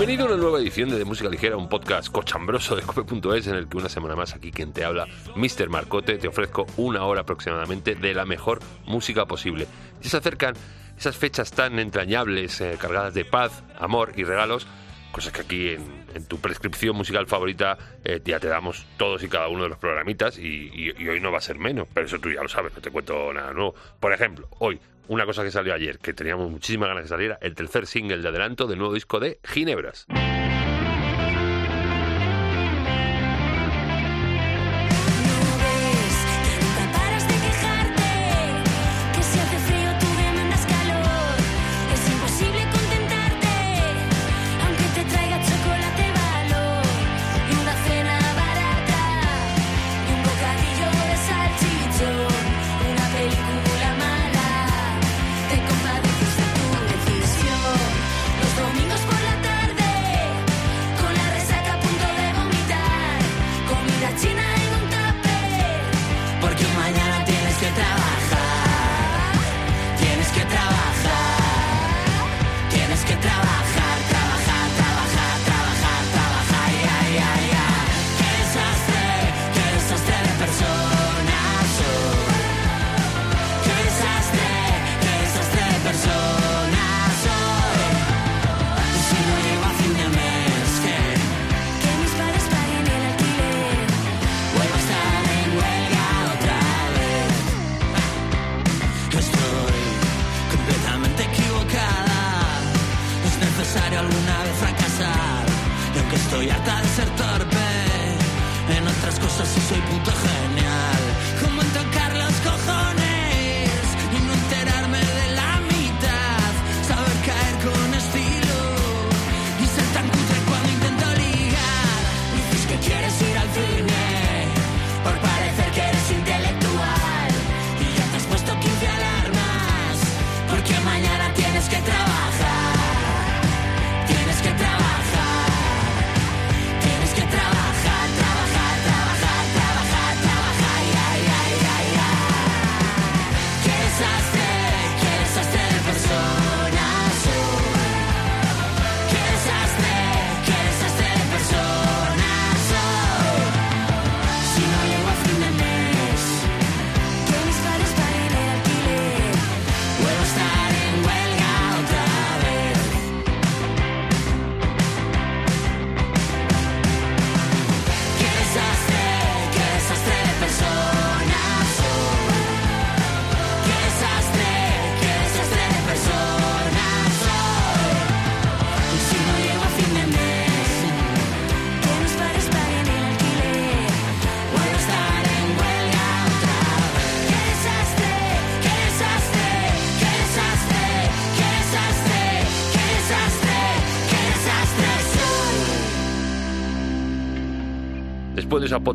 Bienvenido a una nueva edición de, de Música Ligera, un podcast cochambroso de cope.es en el que una semana más aquí quien te habla, Mr. Marcote, te ofrezco una hora aproximadamente de la mejor música posible. Y se acercan esas fechas tan entrañables, eh, cargadas de paz, amor y regalos, cosas que aquí en, tu prescripción musical favorita eh, ya te damos todos y cada uno de los programitas y, y hoy no va a ser menos, pero eso tú ya lo sabes, no te cuento nada nuevo. Por ejemplo, hoy una cosa que salió ayer, que teníamos muchísimas ganas de que saliera, el tercer single de adelanto del nuevo disco de Ginebras.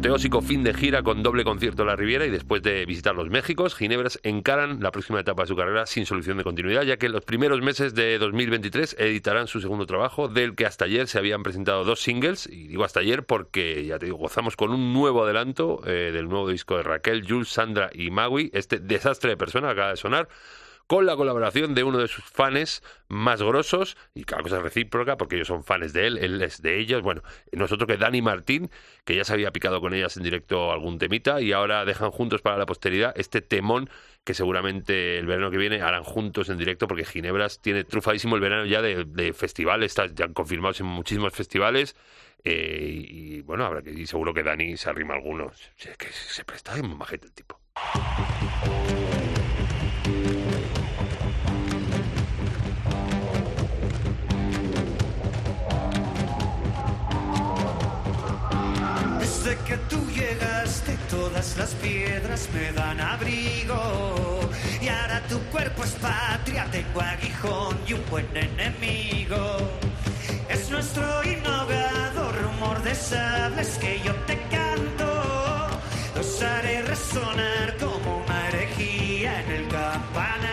Apoteósico fin de gira con doble concierto en la Riviera y después de visitar los Méxicos, Ginebras encaran la próxima etapa de su carrera sin solución de continuidad, ya que en los primeros meses de 2023 editarán su segundo trabajo, del que hasta ayer se habían presentado dos singles, y digo hasta ayer porque, ya te digo, gozamos con un nuevo adelanto eh, del nuevo disco de Raquel, Jules, Sandra y Magui, este desastre de persona acaba de sonar, con la colaboración de uno de sus fans más grosos, y cada cosa recíproca, porque ellos son fans de él, él es de ellos. Bueno, nosotros que Dani Martín, que ya se había picado con ellas en directo algún temita, y ahora dejan juntos para la posteridad este temón que seguramente el verano que viene harán juntos en directo, porque Ginebras tiene trufadísimo el verano ya de, festivales, ya han confirmado en muchísimos festivales. Eh, y, bueno, habrá que y seguro que Dani se arrima algunos. Es que se presta de majete el tipo. Que tú llegaste todas las piedras me dan abrigo y ahora tu cuerpo es patria, tengo aguijón y un buen enemigo. Es nuestro innovado rumor de sables que yo te canto, los haré resonar como una herejía en el campanario.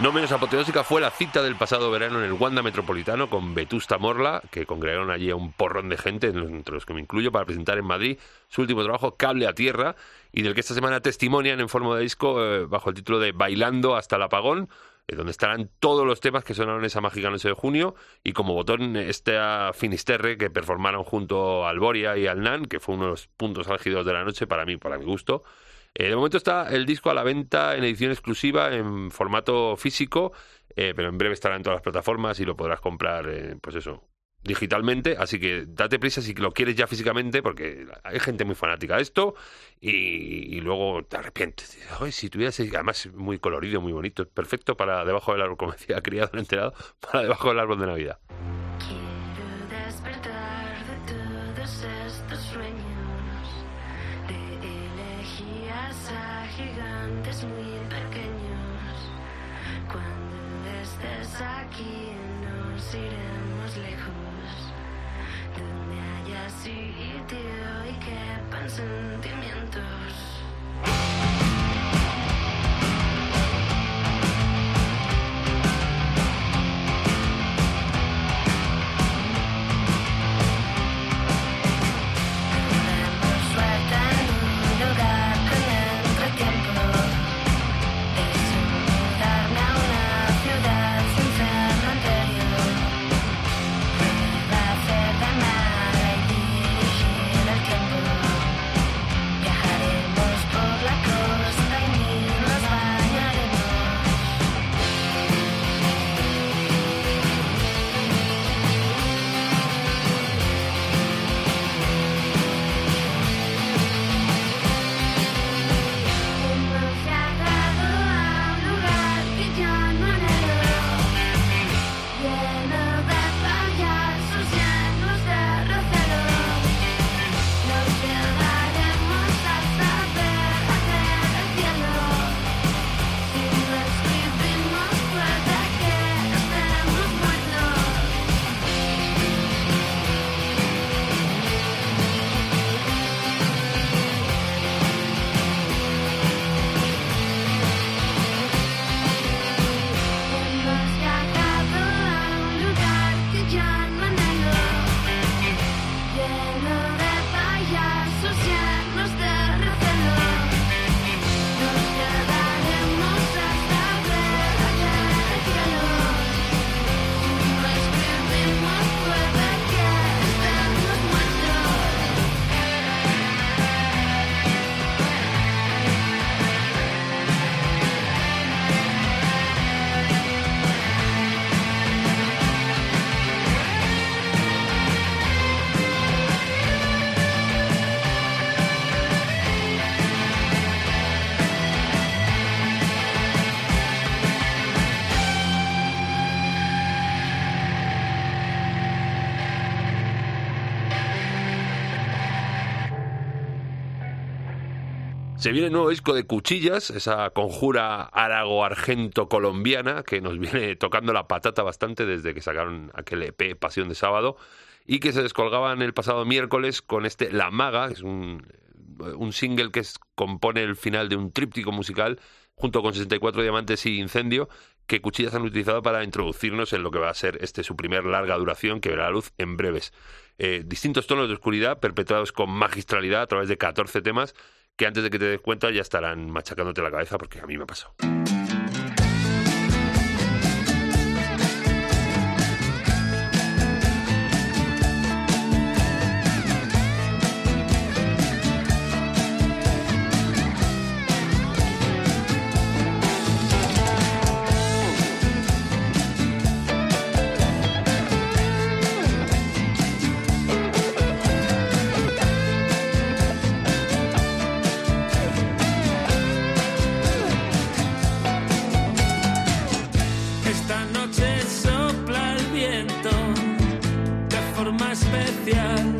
No menos apoteósica fue la cita del pasado verano en el Wanda Metropolitano con Vetusta Morla, que congregaron allí a un porrón de gente, entre los que me incluyo, para presentar en Madrid su último trabajo, Cable a Tierra, y del que esta semana testimonian en forma de disco eh, bajo el título de Bailando hasta el apagón, eh, donde estarán todos los temas que sonaron esa mágica noche de junio, y como botón esta Finisterre que performaron junto a Alboria y al Nan, que fue uno de los puntos álgidos de la noche para mí, para mi gusto. Eh, de momento está el disco a la venta en edición exclusiva en formato físico, eh, pero en breve estará en todas las plataformas y lo podrás comprar, eh, pues eso, digitalmente. Así que date prisa si lo quieres ya físicamente, porque hay gente muy fanática de esto y, luego te arrepientes. si tuvieras, además muy colorido, muy bonito, perfecto para debajo del árbol, como decía, criado enterado, para debajo del árbol de Navidad. aquí nos iremos lejos. Donde haya sitio y que piensen Se viene el nuevo disco de Cuchillas, esa conjura árago-argento-colombiana que nos viene tocando la patata bastante desde que sacaron aquel EP Pasión de Sábado y que se descolgaban el pasado miércoles con este La Maga, que es un, single que compone el final de un tríptico musical junto con 64 Diamantes y Incendio que Cuchillas han utilizado para introducirnos en lo que va a ser este su primer larga duración que verá la luz en breves. Eh, distintos tonos de oscuridad perpetrados con magistralidad a través de 14 temas que antes de que te des cuenta ya estarán machacándote la cabeza porque a mí me ha pasado. especial.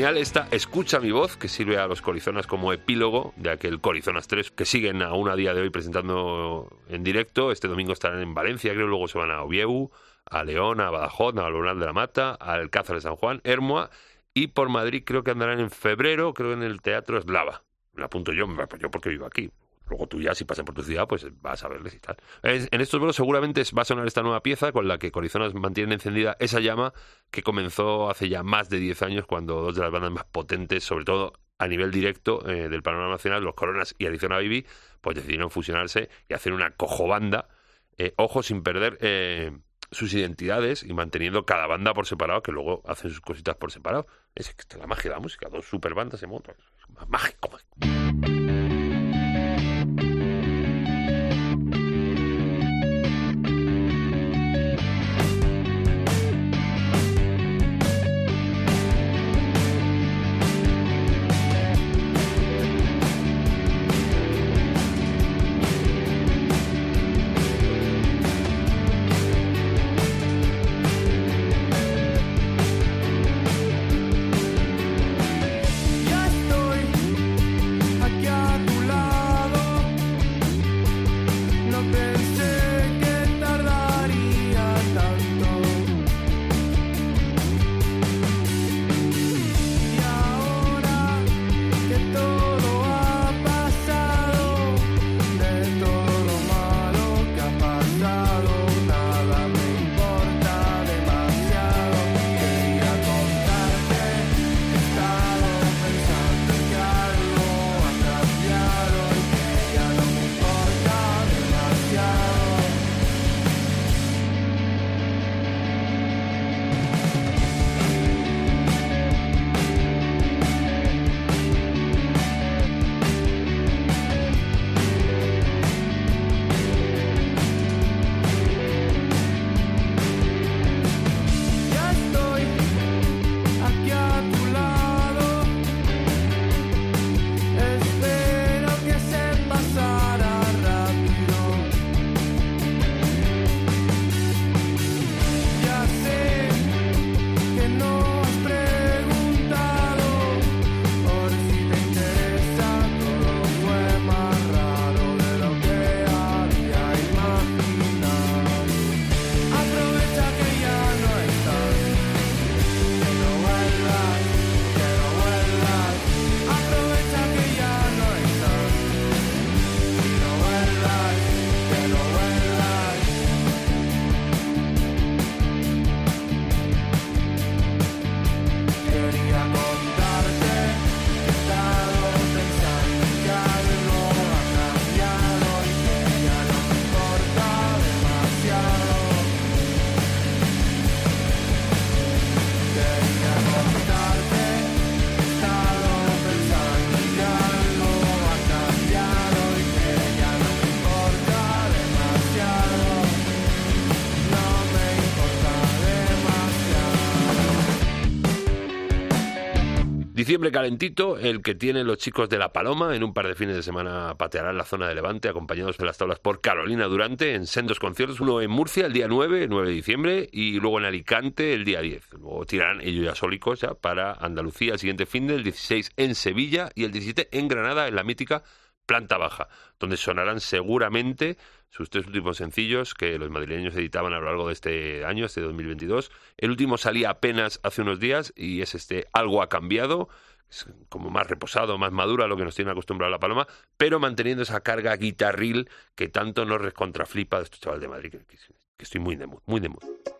Esta Escucha mi voz, que sirve a los Corizonas como epílogo de aquel Corizonas 3, que siguen aún a día de hoy presentando en directo. Este domingo estarán en Valencia, creo, luego se van a Oviedo, a León, a Badajoz, a Luna de la Mata, al Alcázar de San Juan, Hermoa, y por Madrid creo que andarán en febrero, creo en el Teatro Eslava. Me apunto yo, yo porque vivo aquí. Luego tú ya, si pasan por tu ciudad, pues vas a verles y tal. En estos vuelos seguramente va a sonar esta nueva pieza con la que Corizonas mantiene encendida esa llama que comenzó hace ya más de 10 años cuando dos de las bandas más potentes, sobre todo a nivel directo eh, del panorama nacional, los Coronas y Arizona Baby, pues decidieron fusionarse y hacer una cojobanda, eh, ojo, sin perder eh, sus identidades y manteniendo cada banda por separado, que luego hacen sus cositas por separado. Es la magia de la música, dos super bandas en moto, es mágico. Diciembre calentito, el que tienen los chicos de La Paloma, en un par de fines de semana patearán la zona de Levante, acompañados de las tablas por Carolina Durante, en sendos conciertos, uno en Murcia el día 9, 9 de diciembre, y luego en Alicante el día 10. Luego tirarán ellos ya sólicos ya para Andalucía el siguiente fin del 16 en Sevilla y el 17 en Granada, en la mítica planta baja, donde sonarán seguramente sus tres últimos sencillos que los madrileños editaban a lo largo de este año, este 2022. El último salía apenas hace unos días y es este Algo ha cambiado, como más reposado, más maduro a lo que nos tiene acostumbrado la Paloma, pero manteniendo esa carga guitarril que tanto nos recontraflipa de estos chavales de Madrid, que, estoy muy de muy de mood.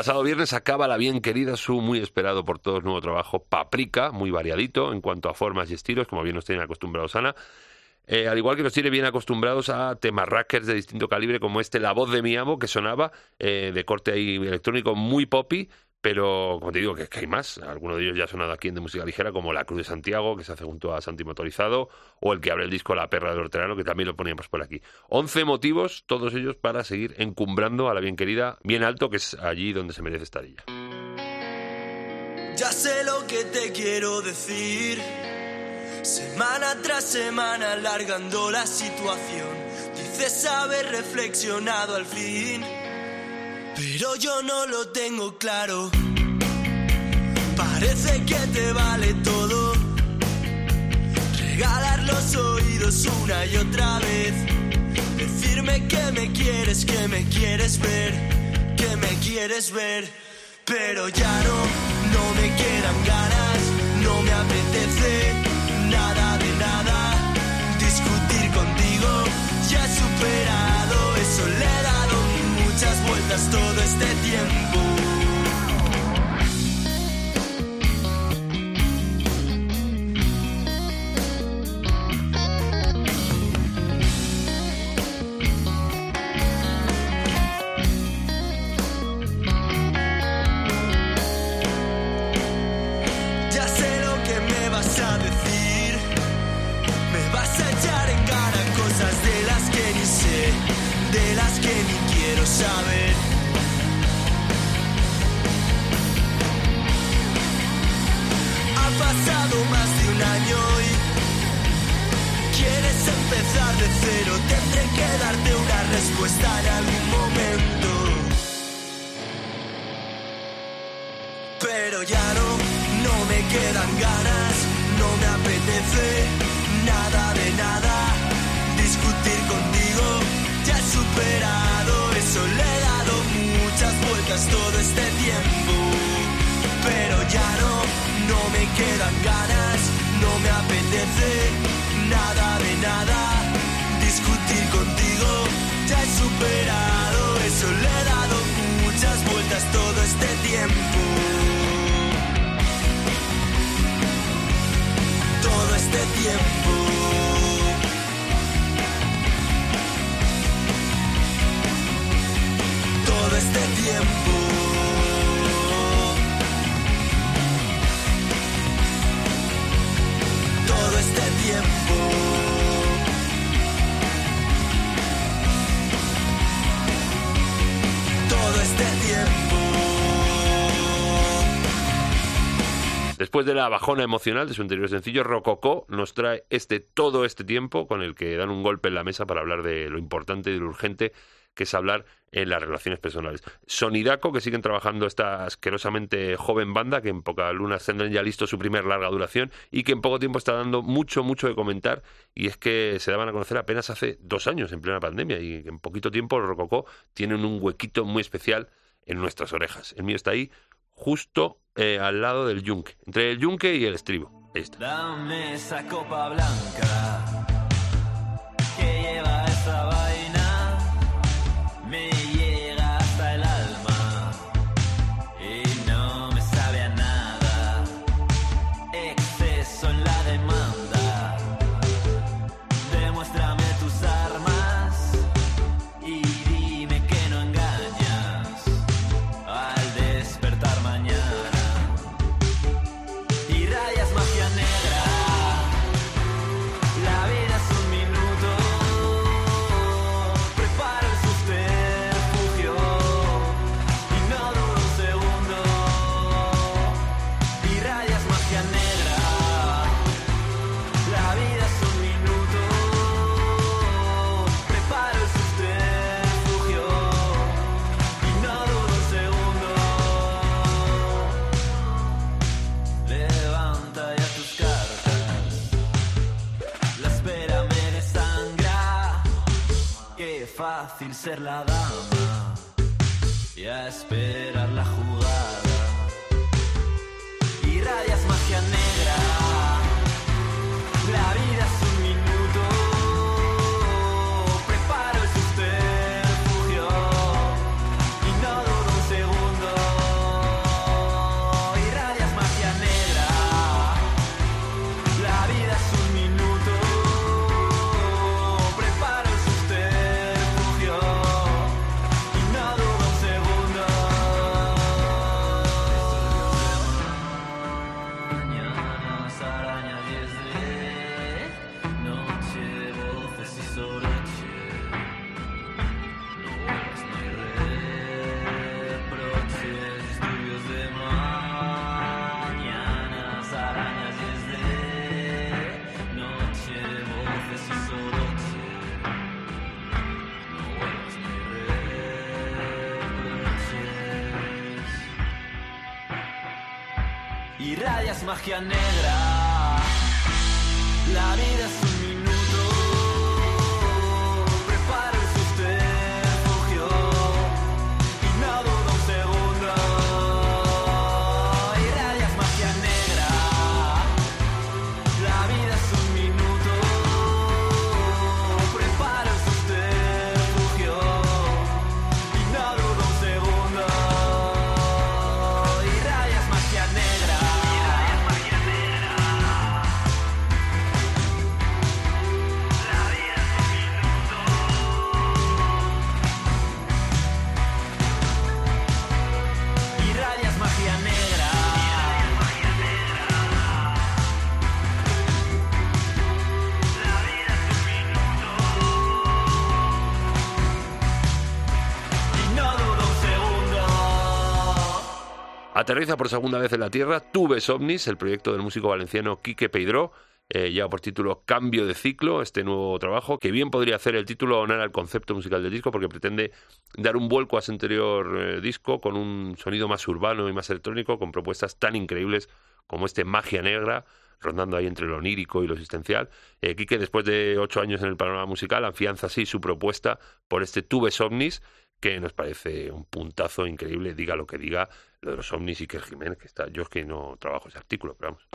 pasado viernes acaba la bien querida su muy esperado por todos nuevo trabajo Paprika, muy variadito en cuanto a formas y estilos, como bien nos tienen acostumbrados Ana. Eh, al igual que nos tiene bien acostumbrados a temas rackers de distinto calibre como este La voz de mi amo, que sonaba eh, de corte ahí electrónico muy poppy, pero como te digo, que, que hay más. Algunos de ellos ya han sonado aquí en de música ligera, como La Cruz de Santiago, que se hace junto a Santi Motorizado, o el que abre el disco La Perra del Hortelano, que también lo poníamos por aquí. 11 motivos, todos ellos para seguir encumbrando a la bien querida, bien alto, que es allí donde se merece estar ella. Ya sé lo que te quiero decir. Semana tras semana alargando la situación. Dices haber reflexionado al fin. Pero yo no lo tengo claro. Parece que te vale todo. Regalar los oídos una y otra vez. Decirme que me quieres, que me quieres ver, que me quieres ver. Pero ya no, no me quedan ganas, no me apetece nada de nada. Discutir contigo, ya he superado he dado muchas vueltas todo este tiempo. Todo este tiempo. Después de la bajona emocional de su anterior sencillo, Rococó nos trae este todo este tiempo con el que dan un golpe en la mesa para hablar de lo importante y lo urgente que es hablar en las relaciones personales. Sonidaco, que siguen trabajando esta asquerosamente joven banda, que en pocas lunas tendrán ya listo su primer larga duración y que en poco tiempo está dando mucho, mucho de comentar. Y es que se daban a conocer apenas hace dos años, en plena pandemia, y en poquito tiempo los Rococó tienen un huequito muy especial en nuestras orejas. El mío está ahí, justo eh, al lado del yunque, entre el yunque y el estribo. Dame esa copa blanca que lleva fácil ser la dama. Y a esperar Aterriza por segunda vez en la Tierra Tuves OVNIS, el proyecto del músico valenciano Quique Peidró, eh, lleva por título Cambio de ciclo, este nuevo trabajo, que bien podría hacer el título onar al concepto musical del disco, porque pretende dar un vuelco a ese anterior eh, disco con un sonido más urbano y más electrónico, con propuestas tan increíbles como este Magia Negra, rondando ahí entre lo onírico y lo existencial. Eh, Quique, después de ocho años en el panorama musical, afianza así su propuesta por este Tubes Omnis, que nos parece un puntazo increíble, diga lo que diga, lo de los Omnis y que Jiménez, que está, yo es que no trabajo ese artículo, pero vamos.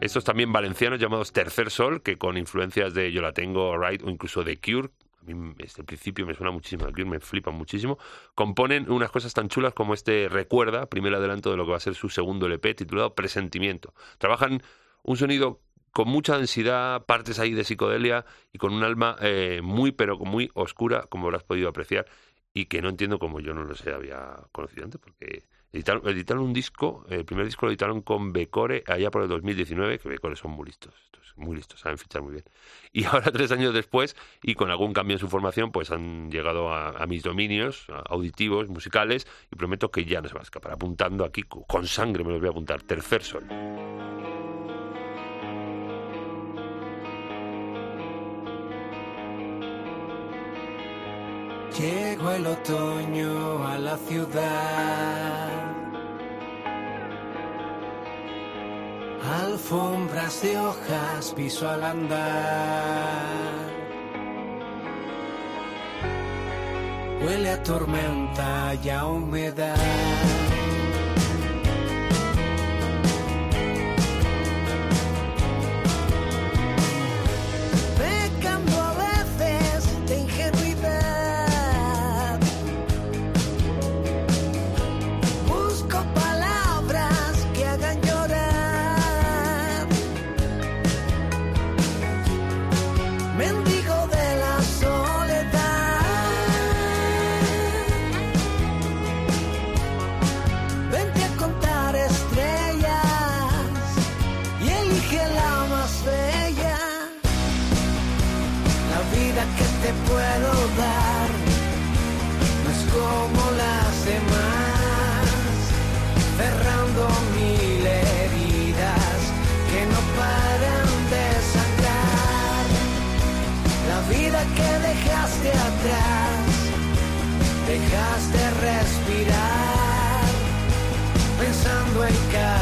Estos también valencianos llamados Tercer Sol, que con influencias de Yo la tengo, Right o incluso de Cure, a mí desde el principio me suena muchísimo, Cure me flipan muchísimo, componen unas cosas tan chulas como este Recuerda, primer adelanto de lo que va a ser su segundo LP titulado Presentimiento. Trabajan un sonido con mucha densidad, partes ahí de psicodelia y con un alma eh, muy pero muy oscura, como habrás podido apreciar, y que no entiendo cómo yo no los había conocido antes, porque editaron, editaron un disco, el primer disco lo editaron con Becore allá por el 2019, que Becore son muy listos, muy listos, saben fichar muy bien. Y ahora, tres años después, y con algún cambio en su formación, pues han llegado a, a mis dominios auditivos, musicales, y prometo que ya no se va a escapar. Apuntando aquí, co- con sangre me los voy a apuntar. Tercer sol. Llegó el otoño a la ciudad. Alfombras de hojas piso al andar. Huele a tormenta y a humedad. Respirar, pensando en cada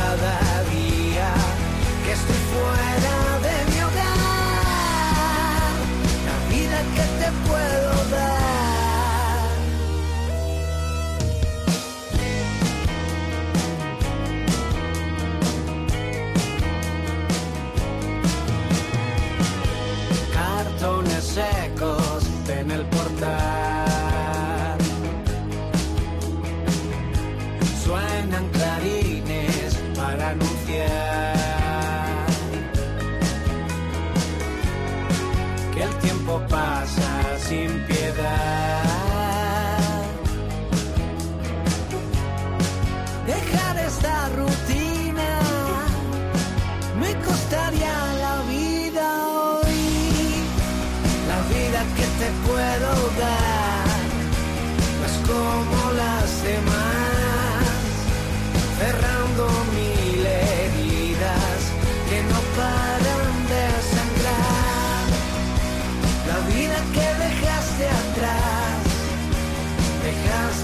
seem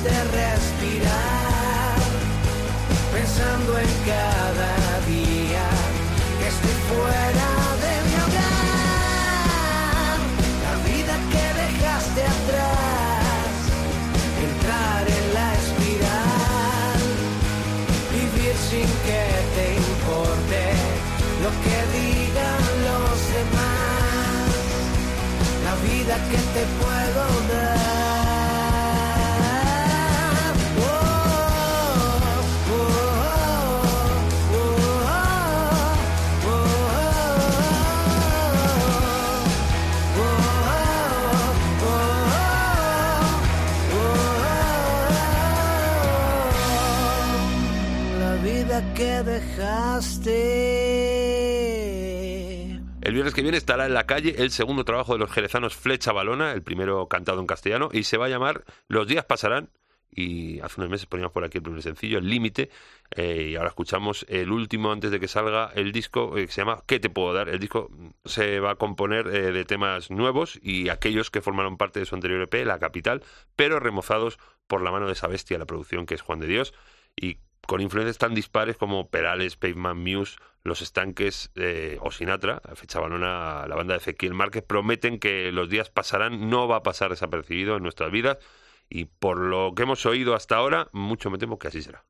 dejaste respirar, pensando en cada día que estoy fuera de mi hogar. La vida que dejaste atrás, entrar en la espiral, vivir sin que te importe lo que digan los demás. La vida que te puedo El viernes que viene estará en la calle el segundo trabajo de los jerezanos Flecha Balona, el primero cantado en castellano, y se va a llamar Los días pasarán. Y hace unos meses poníamos por aquí el primer sencillo, El Límite, eh, y ahora escuchamos el último antes de que salga el disco eh, que se llama ¿Qué te puedo dar? El disco se va a componer eh, de temas nuevos y aquellos que formaron parte de su anterior EP, La Capital, pero remozados por la mano de esa bestia, la producción que es Juan de Dios, y con influencias tan dispares como Perales, Pavement Muse, Los Estanques eh, o Sinatra, fecha balona, la banda de Ezequiel Márquez, prometen que los días pasarán, no va a pasar desapercibido en nuestras vidas y por lo que hemos oído hasta ahora, mucho me temo que así será.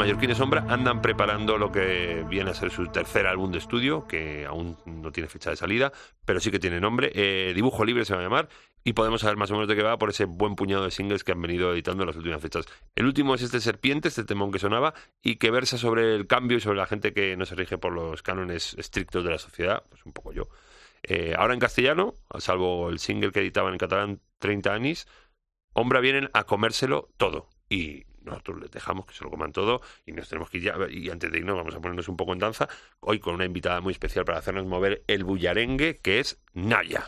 Mallorquines Sombra andan preparando lo que viene a ser su tercer álbum de estudio, que aún no tiene fecha de salida, pero sí que tiene nombre. Eh, Dibujo Libre se va a llamar, y podemos saber más o menos de qué va por ese buen puñado de singles que han venido editando en las últimas fechas. El último es este Serpiente, este temón que sonaba, y que versa sobre el cambio y sobre la gente que no se rige por los cánones estrictos de la sociedad, pues un poco yo. Eh, ahora en castellano, salvo el single que editaban en catalán 30 años, Ombra vienen a comérselo todo. Y nosotros les dejamos que se lo coman todo y nos tenemos que ir ya. Y antes de irnos, vamos a ponernos un poco en danza. Hoy con una invitada muy especial para hacernos mover el bullarengue, que es Naya.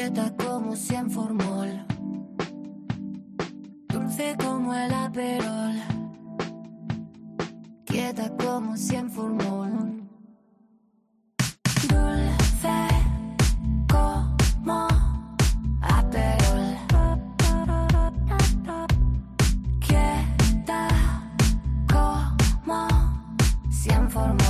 Quieta como cien formol. Dulce como el aperol. Quieta como cien formol. Dulce como aperol. Quieta como cien formol.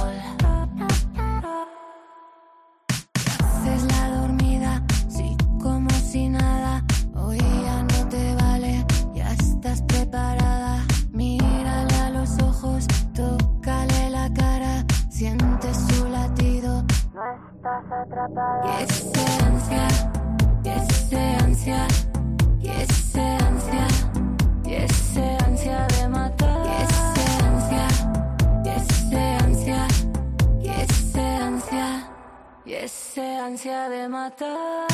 Preparada. Mírale a los ojos, tócale la cara. Sientes su latido, no estás atrapada. Y ese ansia, y ese ansia, y ese ansia, y ese ansia de matar. Y ese ansia, y ese ansia, y ese ansia. Y ese ansia de matar,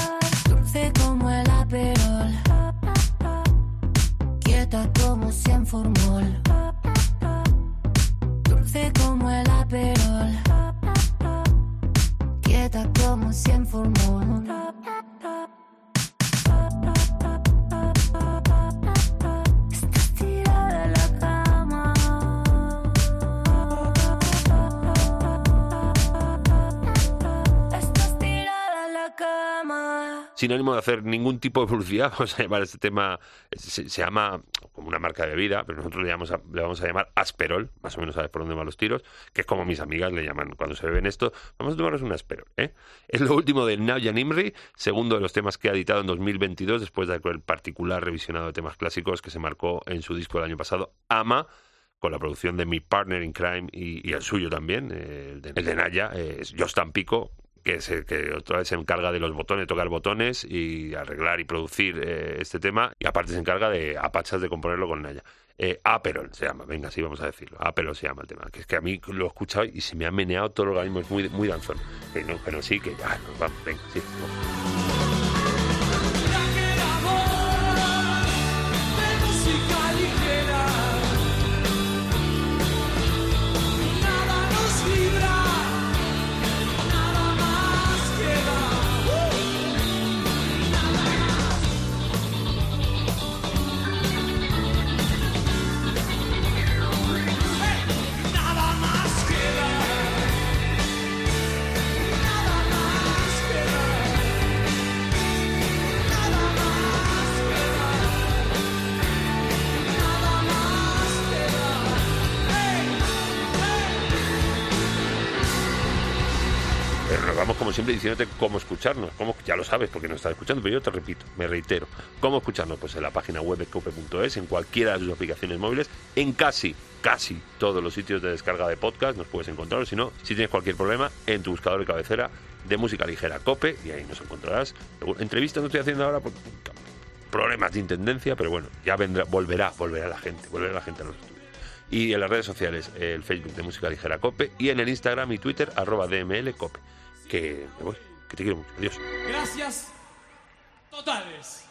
quieta como cien formol, dulce cama. Sin ánimo de hacer ningún tipo de publicidad, vamos a llamar este tema, se, se llama como una marca de bebida, pero nosotros le, a- le vamos a llamar Asperol, más o menos sabes por dónde van los tiros, que es como mis amigas le llaman cuando se beben esto. Vamos a tomarnos un Asperol, ¿eh? Es lo último de Naya Nimri, segundo de los temas que ha editado en 2022, después de aquel particular revisionado de temas clásicos que se marcó en su disco el año pasado, Ama, con la producción de mi partner in crime y, el suyo también, eh, el, de, el de Naya, eh, es Josh Tampico, que, se, que otra vez se encarga de los botones, tocar botones y arreglar y producir eh, este tema. Y aparte se encarga de apachas de componerlo con Naya. Eh, Aperol se llama, venga, sí, vamos a decirlo. Aperol se llama el tema. Que es que a mí lo he escuchado y se me ha meneado todo el organismo, es muy, muy danzón. Pero sí, que ya, no, vamos, venga, sí. Como siempre diciéndote cómo escucharnos, cómo, ya lo sabes porque nos estás escuchando, pero yo te repito, me reitero, cómo escucharnos, pues en la página web de cope.es, en cualquiera de sus aplicaciones móviles, en casi, casi todos los sitios de descarga de podcast nos puedes encontrar, o si no, si tienes cualquier problema, en tu buscador de cabecera de música ligera Cope, y ahí nos encontrarás. Entrevistas no estoy haciendo ahora por problemas de intendencia, pero bueno, ya vendrá, volverá, volverá la gente, volverá la gente a los estudios. Y en las redes sociales, el Facebook de Música Ligera Cope y en el Instagram y Twitter, arroba DML Cope. Que me voy, que te quiero mucho. Adiós. Gracias totales.